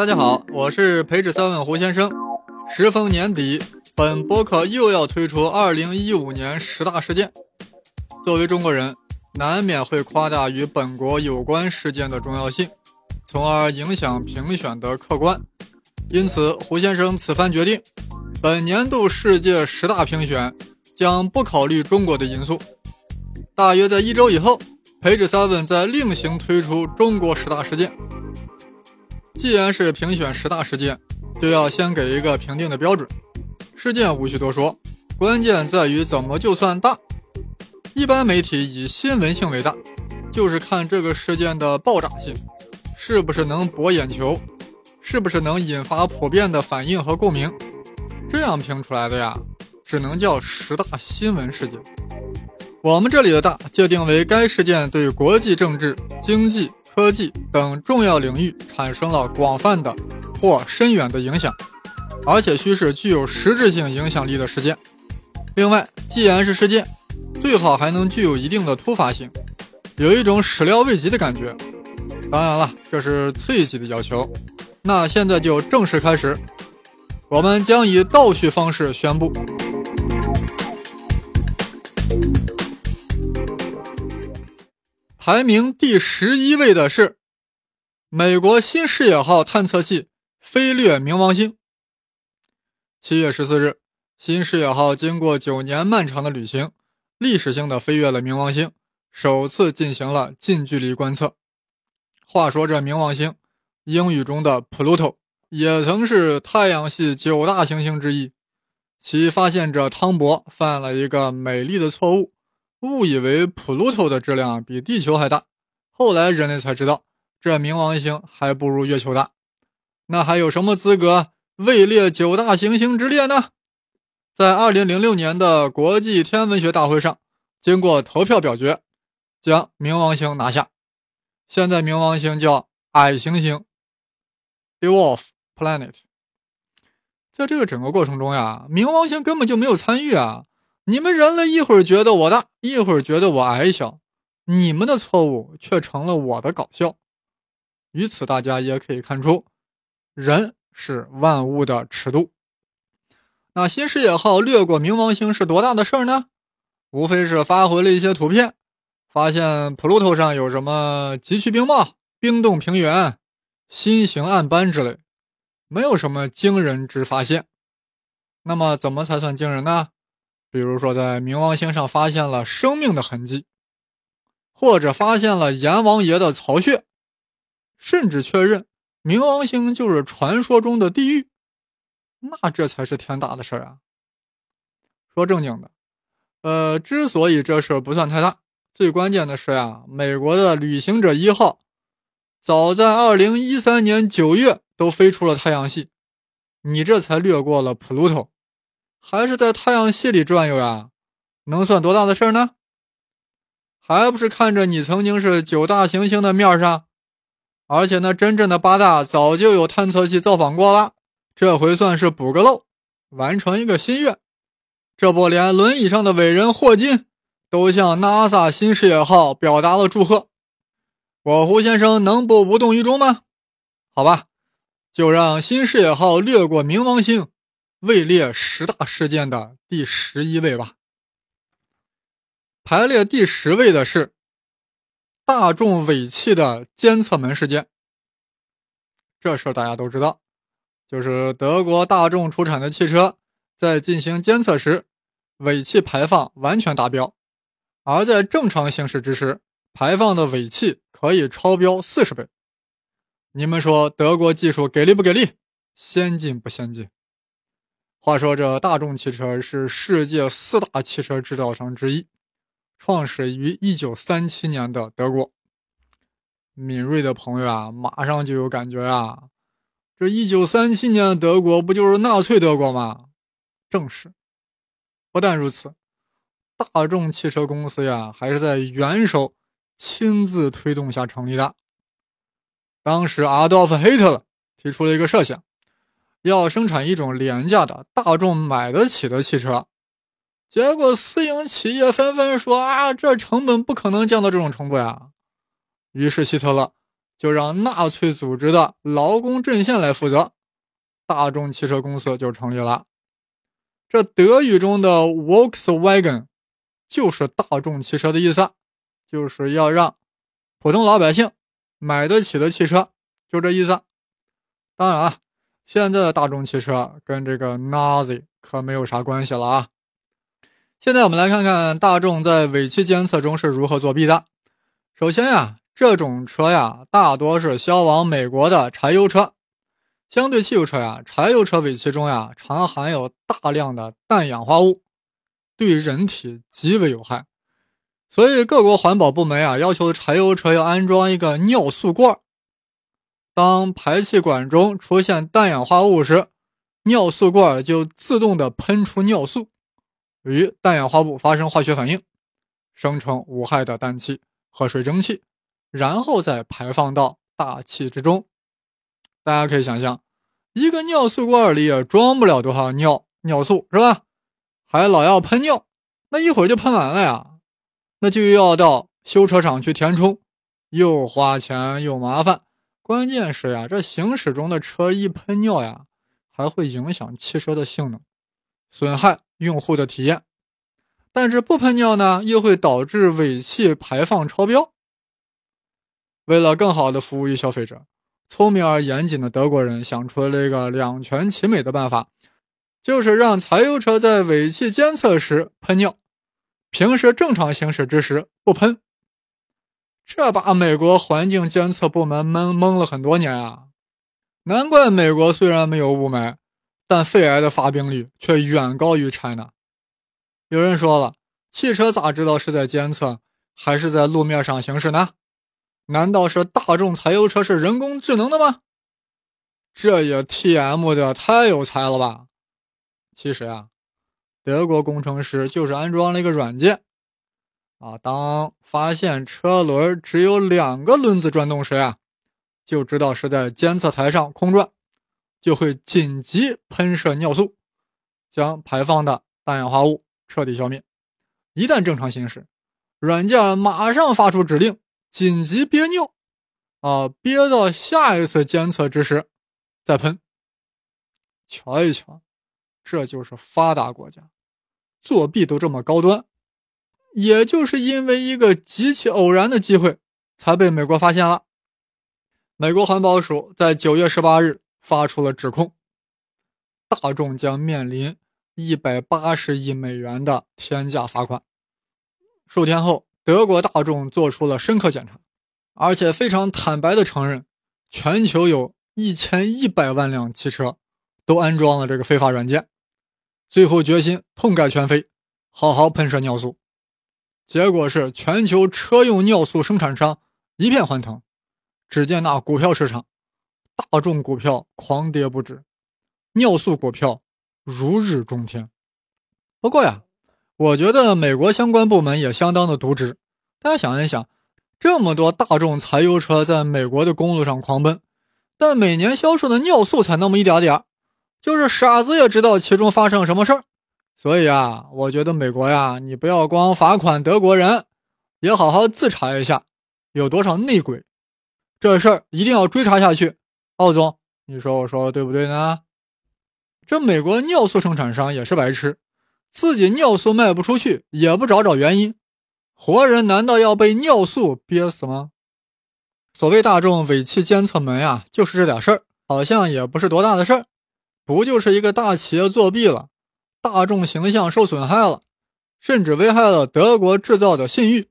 大家好，我是培智三问胡先生。时逢年底，本博客又要推出2015年十大事件。作为中国人，难免会夸大与本国有关事件的重要性，从而影响评选的客观。因此，胡先生此番决定，本年度世界十大评选将不考虑中国的因素。大约在一周以后，培智 seven 再另行推出中国十大事件。既然是评选十大事件，就要先给一个评定的标准。事件无需多说，关键在于怎么就算大。一般媒体以新闻性为大，就是看这个事件的爆炸性，是不是能博眼球，是不是能引发普遍的反应和共鸣。这样评出来的呀，只能叫十大新闻事件。我们这里的大界定为该事件对国际政治、经济。科技等重要领域产生了广泛的或深远的影响，而且需是具有实质性影响力的事件。另外，既然是事件，最好还能具有一定的突发性，有一种始料未及的感觉。当然了，这是最低的要求。那现在就正式开始，我们将以倒叙方式宣布。排名第十一位的是美国新视野号探测器飞掠冥王星。七月十四日，新视野号经过九年漫长的旅行，历史性的飞越了冥王星，首次进行了近距离观测。话说这冥王星，英语中的 Pluto 也曾是太阳系九大行星之一。其发现者汤博犯了一个美丽的错误。误以为普鲁托的质量比地球还大，后来人类才知道，这冥王星还不如月球大。那还有什么资格位列九大行星之列呢？在二零零六年的国际天文学大会上，经过投票表决，将冥王星拿下。现在冥王星叫矮行星 （Dwarf Planet）。在这个整个过程中呀，冥王星根本就没有参与啊。你们人类一会儿觉得我大，一会儿觉得我矮小，你们的错误却成了我的搞笑。于此，大家也可以看出，人是万物的尺度。那新视野号掠过冥王星是多大的事儿呢？无非是发回了一些图片，发现普鲁托上有什么极区冰帽、冰冻平原、新型暗斑之类，没有什么惊人之发现。那么，怎么才算惊人呢？比如说，在冥王星上发现了生命的痕迹，或者发现了阎王爷的巢穴，甚至确认冥王星就是传说中的地狱，那这才是天大的事儿啊！说正经的，呃，之所以这事儿不算太大，最关键的是呀，美国的旅行者一号早在二零一三年九月都飞出了太阳系，你这才掠过了普鲁托。还是在太阳系里转悠呀，能算多大的事儿呢？还不是看着你曾经是九大行星的面上，而且那真正的八大早就有探测器造访过了，这回算是补个漏，完成一个心愿。这不，连轮椅上的伟人霍金都向 NASA 新视野号表达了祝贺。我胡先生能不无动于衷吗？好吧，就让新视野号掠过冥王星。位列十大事件的第十一位吧。排列第十位的是大众尾气的监测门事件。这事儿大家都知道，就是德国大众出产的汽车在进行监测时，尾气排放完全达标，而在正常行驶之时，排放的尾气可以超标四十倍。你们说德国技术给力不给力？先进不先进？话说，这大众汽车是世界四大汽车制造商之一，创始于一九三七年的德国。敏锐的朋友啊，马上就有感觉啊，这一九三七年的德国不就是纳粹德国吗？正是。不但如此，大众汽车公司呀，还是在元首亲自推动下成立的。当时，阿道夫·希特勒提出了一个设想。要生产一种廉价的、大众买得起的汽车，结果私营企业纷纷说：“啊，这成本不可能降到这种程度呀。”于是希特勒就让纳粹组织的劳工阵线来负责，大众汽车公司就成立了。这德语中的 Volkswagen 就是大众汽车的意思，就是要让普通老百姓买得起的汽车，就这意思。当然了，现在的大众汽车跟这个 Nazi 可没有啥关系了啊。现在我们来看看大众在尾气监测中是如何作弊的。首先呀，这种车呀，大多是销往美国的柴油车。相对汽油车呀，柴油车尾气中呀，常含有大量的氮氧化物，对人体极为有害。所以各国环保部门呀，要求柴油车要安装一个尿素罐。当排气管中出现氮氧化物时，尿素罐就自动的喷出尿素。与氮氧化物发生化学反应，生成无害的氮气和水蒸气，然后再排放到大气之中。大家可以想象，一个尿素罐里也装不了多少尿尿素，是吧？还老要喷尿，那一会儿就喷完了呀，那就要到修车厂去填充，又花钱又麻烦。关键是呀，这行驶中的车一喷尿呀，还会影响汽车的性能，损害。用户的体验，但是不喷尿呢，又会导致尾气排放超标。为了更好的服务于消费者，聪明而严谨的德国人想出了一个两全其美的办法，就是让柴油车在尾气监测时喷尿，平时正常行驶之时不喷。这把美国环境监测部门蒙蒙了很多年啊！难怪美国虽然没有雾霾。但肺癌的发病率却远高于 China。有人说了，汽车咋知道是在监测还是在路面上行驶呢？难道是大众柴油车是人工智能的吗？这也 TM 的太有才了吧！其实啊，德国工程师就是安装了一个软件啊，当发现车轮只有两个轮子转动时啊，就知道是在监测台上空转。就会紧急喷射尿素，将排放的氮氧化物彻底消灭。一旦正常行驶，软件马上发出指令，紧急憋尿，啊，憋到下一次监测之时再喷。瞧一瞧，这就是发达国家，作弊都这么高端。也就是因为一个极其偶然的机会，才被美国发现了。美国环保署在九月十八日。发出了指控，大众将面临一百八十亿美元的天价罚款。数天后，德国大众做出了深刻检查，而且非常坦白地承认，全球有一千一百万辆汽车都安装了这个非法软件。最后决心痛改前非，好好喷射尿素。结果是全球车用尿素生产商一片欢腾，只见那股票市场。大众股票狂跌不止，尿素股票如日中天。不过呀，我觉得美国相关部门也相当的渎职。大家想一想，这么多大众柴油车在美国的公路上狂奔，但每年销售的尿素才那么一点点就是傻子也知道其中发生什么事儿。所以啊，我觉得美国呀，你不要光罚款德国人，也好好自查一下有多少内鬼。这事儿一定要追查下去。奥总，你说我说的对不对呢？这美国尿素生产商也是白痴，自己尿素卖不出去，也不找找原因，活人难道要被尿素憋死吗？所谓大众尾气监测门呀，就是这点事儿，好像也不是多大的事儿，不就是一个大企业作弊了，大众形象受损害了，甚至危害了德国制造的信誉。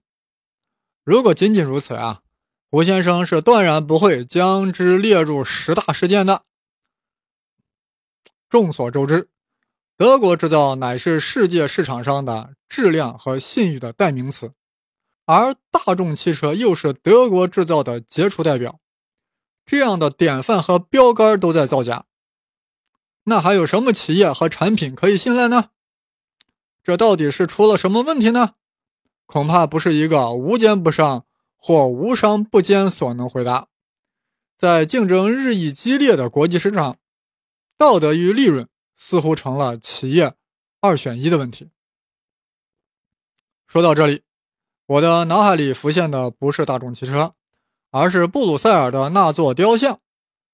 如果仅仅如此啊？胡先生是断然不会将之列入十大事件的。众所周知，德国制造乃是世界市场上的质量和信誉的代名词，而大众汽车又是德国制造的杰出代表。这样的典范和标杆都在造假，那还有什么企业和产品可以信赖呢？这到底是出了什么问题呢？恐怕不是一个无奸不商。或无商不奸所能回答，在竞争日益激烈的国际市场，道德与利润似乎成了企业二选一的问题。说到这里，我的脑海里浮现的不是大众汽车，而是布鲁塞尔的那座雕像，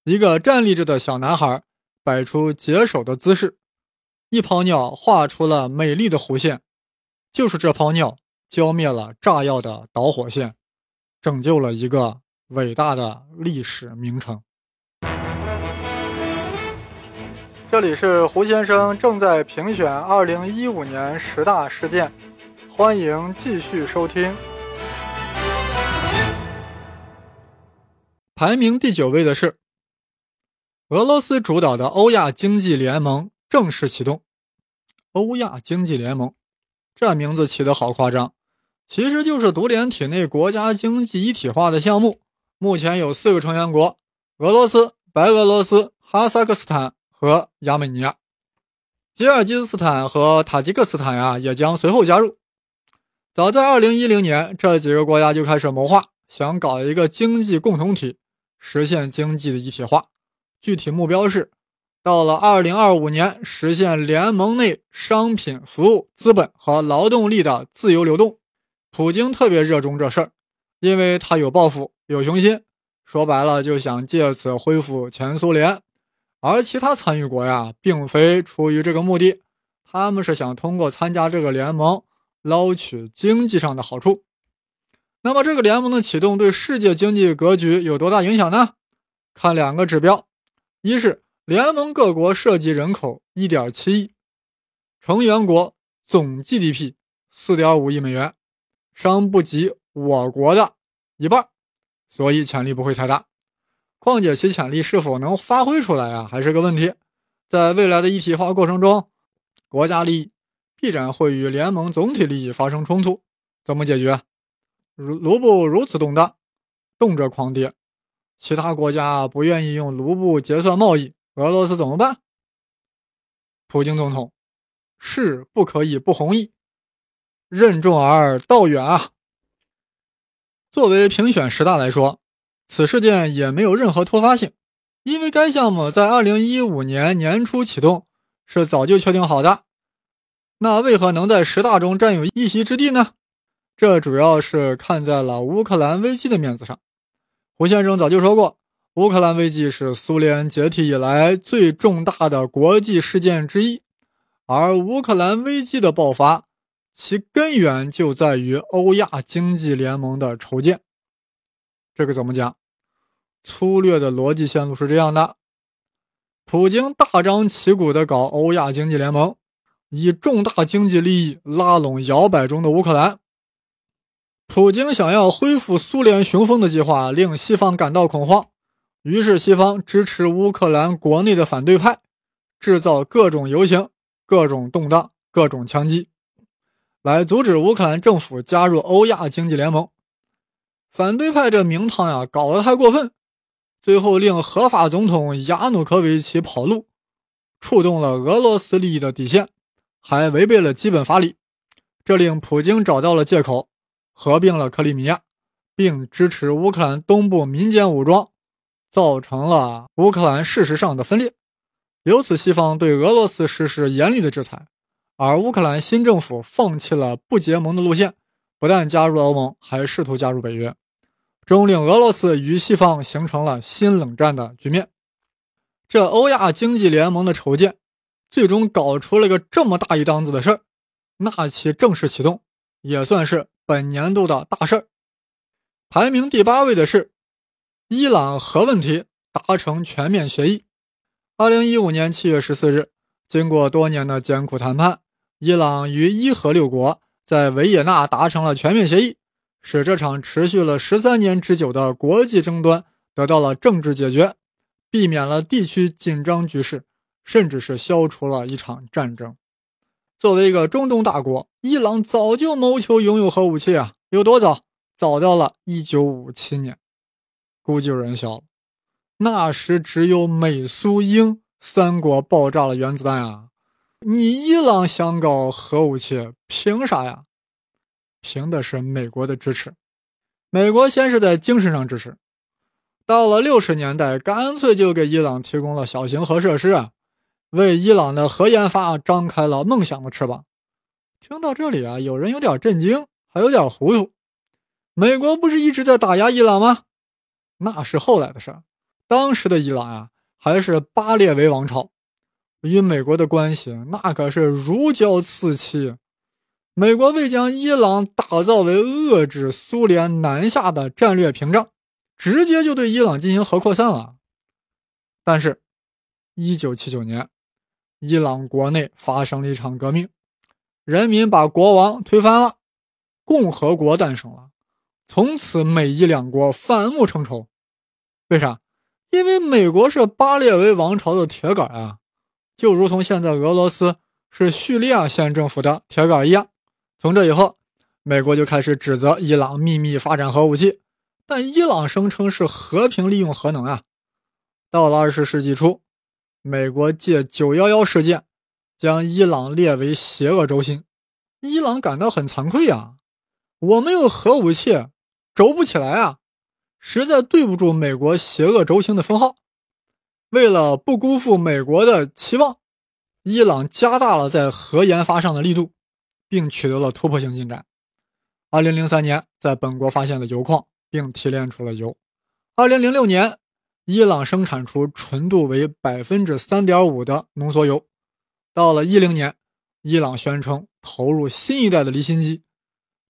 一个站立着的小男孩摆出解手的姿势，一泡尿画出了美丽的弧线，就是这泡尿浇灭了炸药的导火线，拯救了一个伟大的历史名城。这里是胡先生正在评选二零一五年十大事件，欢迎继续收听。排名第九位的是俄罗斯主导的欧亚经济联盟正式启动。欧亚经济联盟这名字起得好夸张，其实就是独联体内国家经济一体化的项目。目前有四个成员国：俄罗斯、白俄罗斯、哈萨克斯坦和亚美尼亚。吉尔吉斯斯坦和塔吉克斯坦呀也将随后加入。早在2010年，这几个国家就开始谋划，想搞一个经济共同体。实现经济的一体化，具体目标是到了二零二五年实现联盟内商品、服务、资本和劳动力的自由流动。普京特别热衷这事儿，因为他有抱负、有雄心，说白了就想借此恢复前苏联。而其他参与国呀，并非出于这个目的，他们是想通过参加这个联盟捞取经济上的好处。那么，这个联盟的启动对世界经济格局有多大影响呢？看两个指标：一是联盟各国涉及人口1.7亿，成员国总 GDP 四点五亿美元，尚不及我国的一半，所以潜力不会太大。况且其潜力是否能发挥出来啊，还是个问题。在未来的一体化过程中，国家利益必然会与联盟总体利益发生冲突，怎么解决？如卢布如此动荡，动辄狂跌，其他国家不愿意用卢布结算贸易，俄罗斯怎么办？普京总统是不可以不同意，任重而道远啊！作为评选十大来说，此事件也没有任何突发性，因为该项目在二零一五年年初启动，是早就确定好的。那为何能在十大中占有一席之地呢？这主要是看在了乌克兰危机的面子上。胡先生早就说过，乌克兰危机是苏联解体以来最重大的国际事件之一，而乌克兰危机的爆发，其根源就在于欧亚经济联盟的筹建。这个怎么讲？粗略的逻辑线路是这样的：普京大张旗鼓地搞欧亚经济联盟，以重大经济利益拉拢摇摆中的乌克兰。普京想要恢复苏联雄风的计划令西方感到恐慌，于是西方支持乌克兰国内的反对派，制造各种游行、各种动荡、各种枪击，来阻止乌克兰政府加入欧亚经济联盟。反对派这名堂呀，搞得太过分，最后令合法总统亚努科维奇跑路，触动了俄罗斯利益的底线，还违背了基本法理，这令普京找到了借口。合并了克里米亚，并支持乌克兰东部民间武装，造成了乌克兰事实上的分裂。由此，西方对俄罗斯实施严厉的制裁，而乌克兰新政府放弃了不结盟的路线，不但加入了欧盟，还试图加入北约，终令俄罗斯与西方形成了新冷战的局面。这欧亚经济联盟的筹建，最终搞出了个这么大一档子的事儿，那其正式启动也算是。本年度的大事儿，排名第八位的是伊朗核问题达成全面协议。二零一五年七月十四日，经过多年的艰苦谈判，伊朗与伊核六国在维也纳达成了全面协议，使这场持续了十三年之久的国际争端得到了政治解决，避免了地区紧张局势，甚至是消除了一场战争。作为一个中东大国，伊朗早就谋求拥有核武器啊！有多早？早到了1957年。估计有人笑了，那时只有美苏英三国爆炸了原子弹啊！你伊朗想搞核武器，凭啥呀？凭的是美国的支持。美国先是在精神上支持，到了六十年代，干脆就给伊朗提供了小型核设施啊！为伊朗的核研发张开了梦想的翅膀。听到这里啊，有人有点震惊，还有点糊涂。美国不是一直在打压伊朗吗？那是后来的事儿。当时的伊朗啊，还是巴列维王朝，与美国的关系那可是如胶似漆。美国为将伊朗打造为遏制苏联南下的战略屏障，直接就对伊朗进行核扩散了。但是，一九七九年，伊朗国内发生了一场革命，人民把国王推翻了，共和国诞生了。从此，美伊两国反目成仇。为啥？因为美国是巴列维王朝的铁杆啊，就如同现在俄罗斯是叙利亚县政府的铁杆一样。从这以后，美国就开始指责伊朗秘密发展核武器，但伊朗声称是和平利用核能啊。到了二十世纪初，美国借九幺幺事件将伊朗列为邪恶轴心，伊朗感到很惭愧啊，我们有核武器，轴不起来啊，实在对不住美国邪恶轴心的封号。为了不辜负美国的期望，伊朗加大了在核研发上的力度。并取得了突破性进展。二零零三年，在本国发现了铀矿，并提炼出了铀。二零零六年，伊朗生产出纯度为百分之三点五的浓缩铀。到了一零年，伊朗宣称投入新一代的离心机，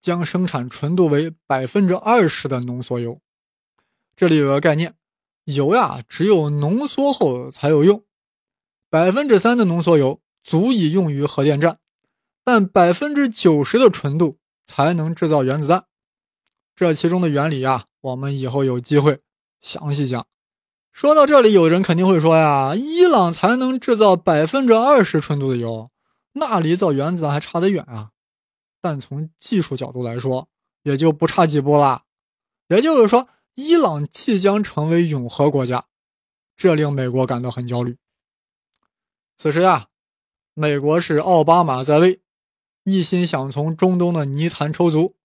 将生产纯度为百分之二十的浓缩铀。这里有个概念，铀呀，只有浓缩后才有用。百分之三的浓缩铀足以用于核电站。但百分之九十的纯度才能制造原子弹，这其中的原理呀，我们以后有机会详细讲。说到这里，有人肯定会说呀，伊朗才能制造百分之二十纯度的铀，那离造原子弹还差得远啊。但从技术角度来说，也就不差几步啦。也就是说，伊朗即将成为永和国家，这令美国感到很焦虑。此时呀，美国是奥巴马在位。一心想从中东的泥潭抽足，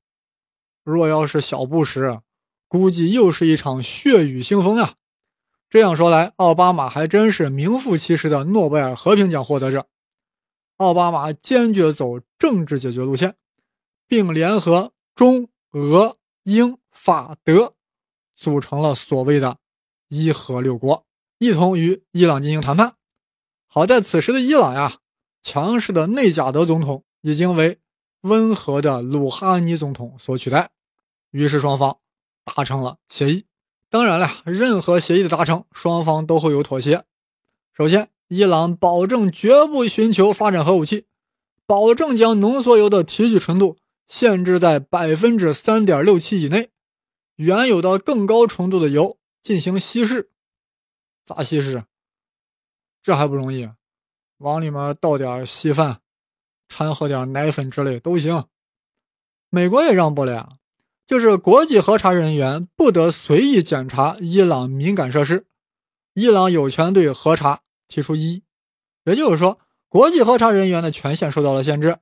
若要是小布什，估计又是一场血雨腥风呀。这样说来，奥巴马还真是名副其实的诺贝尔和平奖获得者。奥巴马坚决走政治解决路线，并联合中俄英法德，组成了所谓的“伊核六国”，一同与伊朗进行谈判。好在此时的伊朗呀，强势的内贾德总统。已经为温和的鲁哈尼总统所取代，于是双方达成了协议。当然了，任何协议的达成，双方都会有妥协。首先，伊朗保证绝不寻求发展核武器，保证将浓缩铀的提取纯度限制在百分之三点六七以内，原有的更高纯度的铀进行稀释。咋稀释？这还不容易，往里面倒点稀饭。掺和点奶粉之类都行，美国也让步了呀，就是国际核查人员不得随意检查伊朗敏感设施，伊朗有权对核查提出异议，也就是说，国际核查人员的权限受到了限制。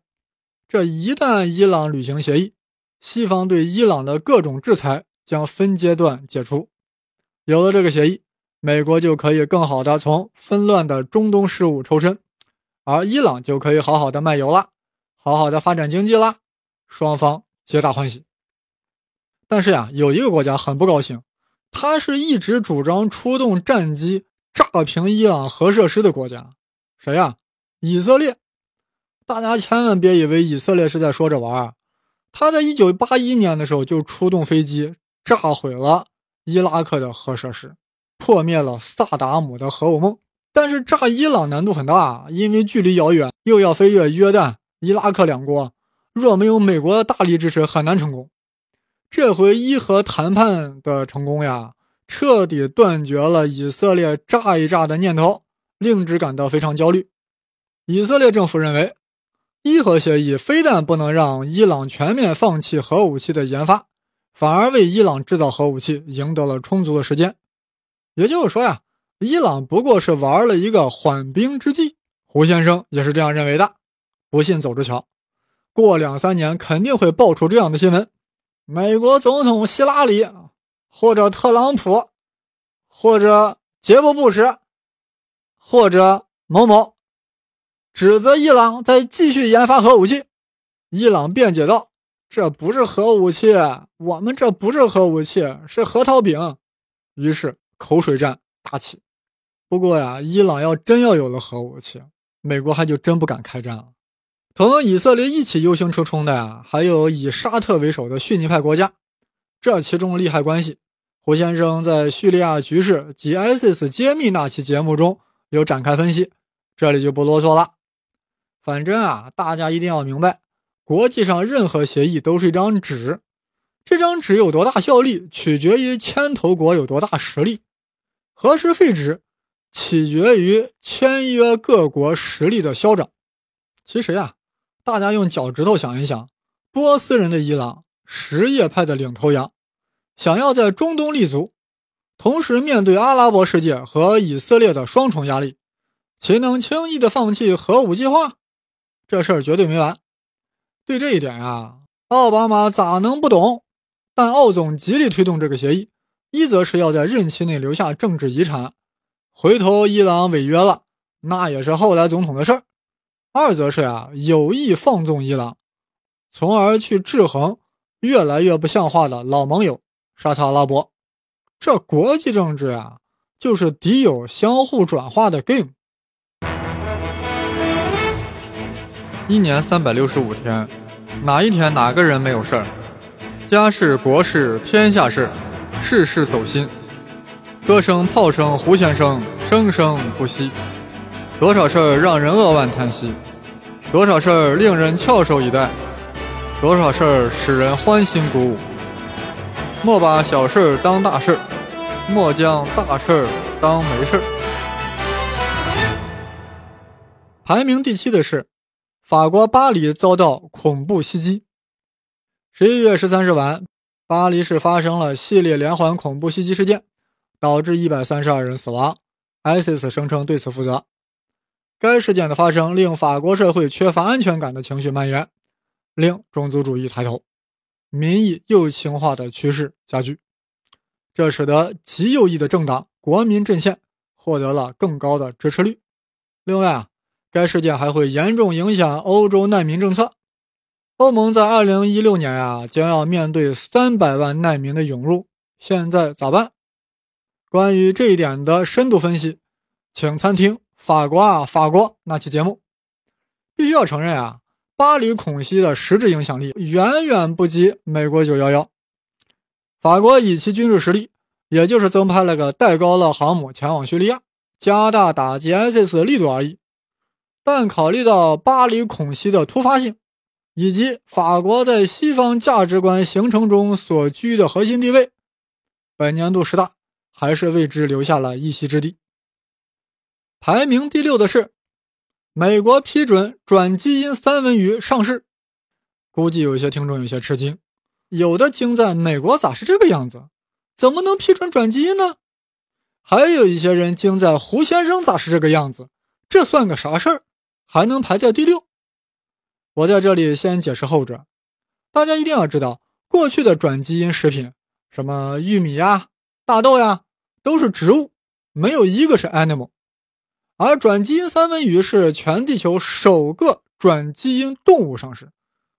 这一旦伊朗履行协议，西方对伊朗的各种制裁将分阶段解除。有了这个协议，美国就可以更好的从纷乱的中东事务抽身。而伊朗就可以好好的卖油了，好好的发展经济了，双方皆大欢喜。但是呀，有一个国家很不高兴，他是一直主张出动战机炸平伊朗核设施的国家，谁呀？以色列。大家千万别以为以色列是在说着玩儿，他在一九八一年的时候就出动飞机炸毁了伊拉克的核设施，破灭了萨达姆的核武梦。但是炸伊朗难度很大，因为距离遥远，又要飞越约旦、伊拉克两国，若没有美国的大力支持，很难成功。这回伊核谈判的成功呀，彻底断绝了以色列炸一炸的念头，令之感到非常焦虑。以色列政府认为，伊核协议非但不能让伊朗全面放弃核武器的研发，反而为伊朗制造核武器赢得了充足的时间。也就是说呀。伊朗不过是玩了一个缓兵之计，胡先生也是这样认为的。不信走着瞧，过两三年肯定会爆出这样的新闻：美国总统希拉里，或者特朗普，或者杰布·布什，或者某某，指责伊朗在继续研发核武器。伊朗辩解道：“这不是核武器，我们这不是核武器，是核桃饼。”于是口水战打起。不过呀，伊朗要真要有了核武器，美国还就真不敢开战了。同以色列一起忧心忡忡的呀，还有以沙特为首的逊尼派国家。这其中利害关系，胡先生在叙利亚局势及 ISIS 揭秘那期节目中有展开分析，这里就不啰嗦了。反正啊，大家一定要明白，国际上任何协议都是一张纸，这张纸有多大效力，取决于牵头国有多大实力；何时废纸，取决于签约各国实力的消长。其实呀。大家用脚趾头想一想，波斯人的伊朗，什叶派的领头羊，想要在中东立足，同时面对阿拉伯世界和以色列的双重压力，岂能轻易的放弃核武计划？这事儿绝对没完。对这一点呀，奥巴马咋能不懂？但奥总极力推动这个协议，一则是要在任期内留下政治遗产，回头伊朗违约了，那也是后来总统的事儿。二则是啊，有意放纵伊朗，从而去制衡越来越不像话的老盟友沙特阿拉伯。这国际政治啊，就是敌友相互转化的 game。一年三百六十五天，哪一天哪个人没有事儿？家事国事天下事，事事走心。歌声炮声胡先生，生生不息。多少事儿让人扼腕叹息，多少事儿令人翘首以待，多少事儿使人欢欣鼓舞。莫把小事儿当大事儿，莫将大事儿当没事儿。排名第七的是，法国巴黎遭到恐怖袭击。十一月十三日晚，巴黎市发生了系列连环恐怖袭击事件，导致一百三十二人死亡。ISIS 声称对此负责。该事件的发生令法国社会缺乏安全感的情绪蔓延，令种族主义抬头，民意右倾化的趋势加剧，这使得极右翼的政党国民阵线获得了更高的支持率。另外啊，该事件还会严重影响欧洲难民政策。欧盟在二零一六年啊将要面对三百万难民的涌入，现在咋办？关于这一点的深度分析，请参听。法国啊，法国那期节目，必须要承认啊，巴黎恐袭的实质影响力远远不及美国九幺幺。法国以其军事实力，也就是增派了个戴高乐航母前往叙利亚，加大打击 ISIS 的力度而已。但考虑到巴黎恐袭的突发性，以及法国在西方价值观形成中所居的核心地位，本年度十大还是为之留下了一席之地。排名第六的是美国批准转基因三文鱼上市，估计有些听众有些吃惊，有的惊在美国咋是这个样子？怎么能批准转基因呢？还有一些人惊在胡先生咋是这个样子？这算个啥事儿？还能排在第六？我在这里先解释后者，大家一定要知道，过去的转基因食品，什么玉米呀、大豆呀，都是植物，没有一个是 animal。而转基因三文鱼是全地球首个转基因动物上市，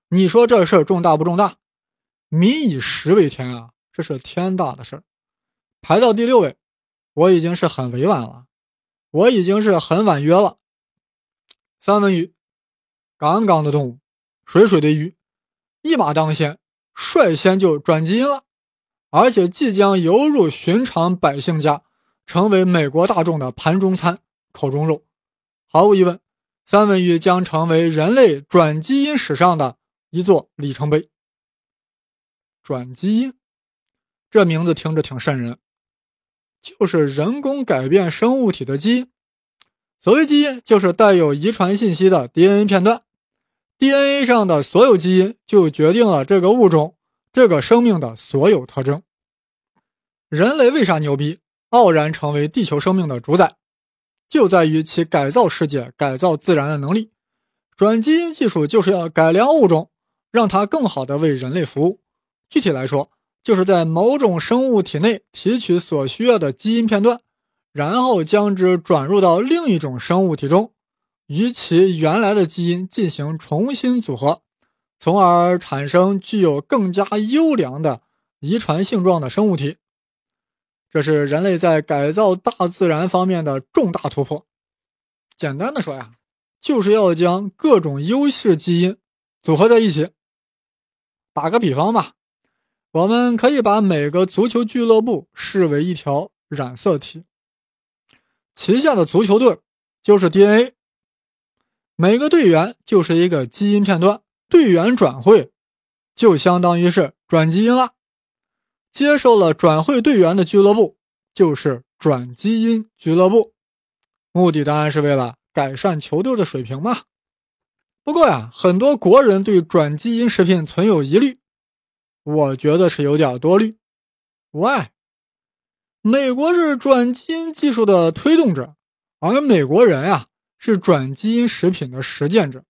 你说这事儿重大不重大？民以食为天啊，这是天大的事儿。排到第六位，我已经是很委婉了，我已经是很婉约了。三文鱼，杠杠的动物，水水的鱼，一马当先，率先就转基因了，而且即将游入寻常百姓家，成为美国大众的盘中餐。口中肉，毫无疑问，三文鱼将成为人类转基因史上的一座里程碑。转基因，这名字听着挺瘆人，就是人工改变生物体的基因。所谓基因，就是带有遗传信息的 DNA 片段。DNA 上的所有基因就决定了这个物种、这个生命的所有特征。人类为啥牛逼，傲然成为地球生命的主宰？就在于其改造世界、改造自然的能力。转基因技术就是要改良物种，让它更好的为人类服务。具体来说，就是在某种生物体内提取所需要的基因片段，然后将之转入到另一种生物体中，与其原来的基因进行重新组合，从而产生具有更加优良的遗传性状的生物体。这是人类在改造大自然方面的重大突破。简单的说呀，就是要将各种优势基因组合在一起。打个比方吧，我们可以把每个足球俱乐部视为一条染色体，旗下的足球队就是 DNA，每个队员就是一个基因片段，队员转会就相当于是转基因了。接受了转会队员的俱乐部就是转基因俱乐部，目的当然是为了改善球队的水平嘛。不过呀，很多国人对转基因食品存有疑虑，我觉得是有点多虑。Why？美国是转基因技术的推动者，而美国人呀是转基因食品的实践者。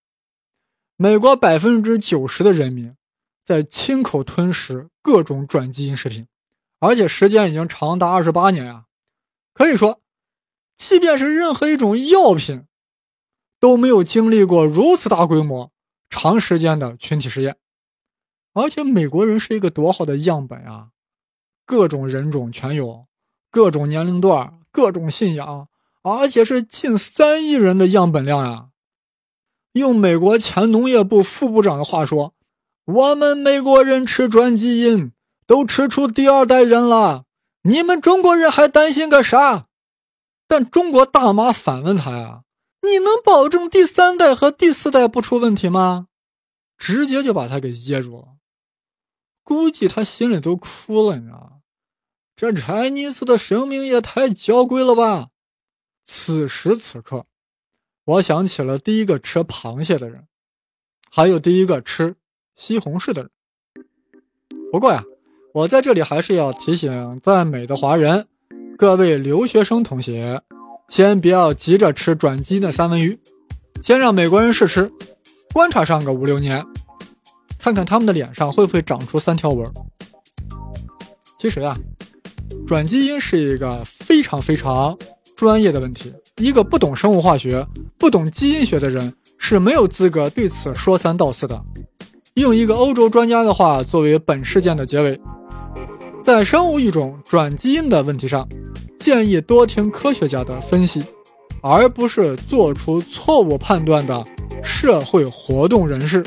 美国百分之九十的人民。在亲口吞食各种转基因食品，而且时间已经长达二十八年啊！可以说，即便是任何一种药品，都没有经历过如此大规模、长时间的群体实验。而且美国人是一个多好的样本啊！各种人种全有，各种年龄段、各种信仰，而且是近三亿人的样本量呀！用美国前农业部副部长的话说。我们美国人吃转基因都吃出第二代人了，你们中国人还担心个啥？但中国大妈反问他呀：“你能保证第三代和第四代不出问题吗？”直接就把他给噎住了，估计他心里都哭了，你知道吗？这 Chinese 的生命也太娇贵了吧！此时此刻，我想起了第一个吃螃蟹的人，还有第一个吃。西红柿的人。不过呀，我在这里还是要提醒在美的华人，各位留学生同学，先不要急着吃转基因的三文鱼，先让美国人试吃，观察上个五六年，看看他们的脸上会不会长出三条纹。其实啊，转基因是一个非常非常专业的问题，一个不懂生物化学、不懂基因学的人是没有资格对此说三道四的。用一个欧洲专家的话作为本事件的结尾，在生物育种转基因的问题上，建议多听科学家的分析，而不是做出错误判断的社会活动人士。